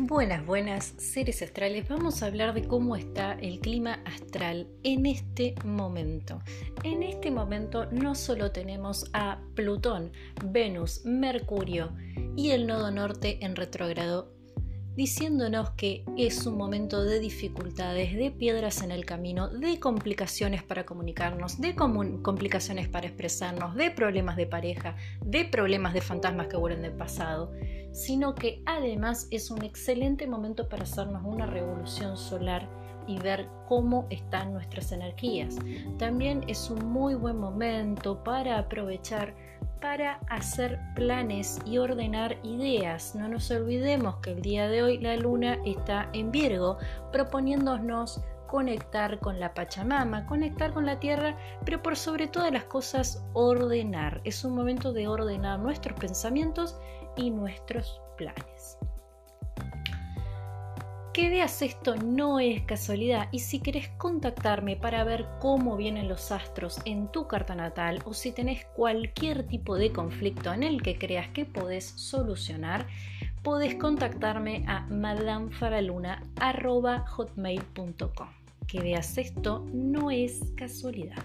Buenas, buenas seres astrales. Vamos a hablar de cómo está el clima astral en este momento. En este momento no solo tenemos a Plutón, Venus, Mercurio y el nodo norte en retrógrado diciéndonos que es un momento de dificultades, de piedras en el camino, de complicaciones para comunicarnos, de complicaciones para expresarnos, de problemas de pareja, de problemas de fantasmas que vuelven del pasado, sino que además es un excelente momento para hacernos una revolución solar y ver cómo están nuestras energías. También es un muy buen momento para aprovechar para hacer planes y ordenar ideas. No nos olvidemos que el día de hoy la luna está en Virgo, proponiéndonos conectar con la Pachamama, conectar con la tierra, pero por sobre todas las cosas ordenar. Es un momento de ordenar nuestros pensamientos y nuestros planes que veas esto no es casualidad y si querés contactarme para ver cómo vienen los astros en tu carta natal o si tenés cualquier tipo de conflicto en el que creas que podés solucionar, podés contactarme a madamfaraluna.hotmail.com. Que veas esto no es casualidad.